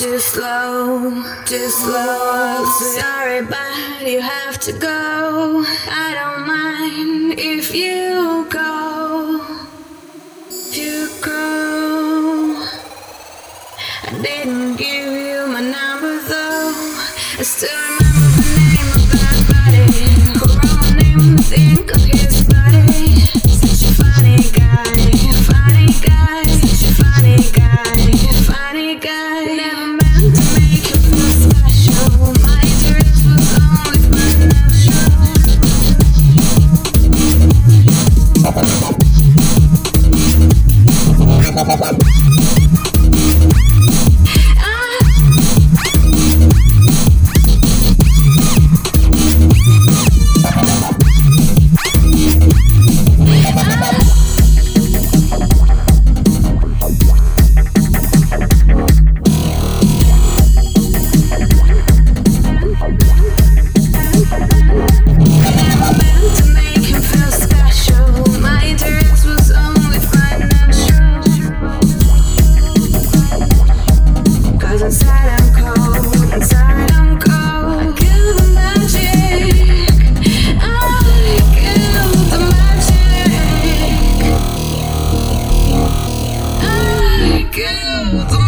slow, too slow. Sorry, but you have to go. I don't mind if you go. If you go. I didn't give you my number though. I still remember the name of that body. My name? Think go.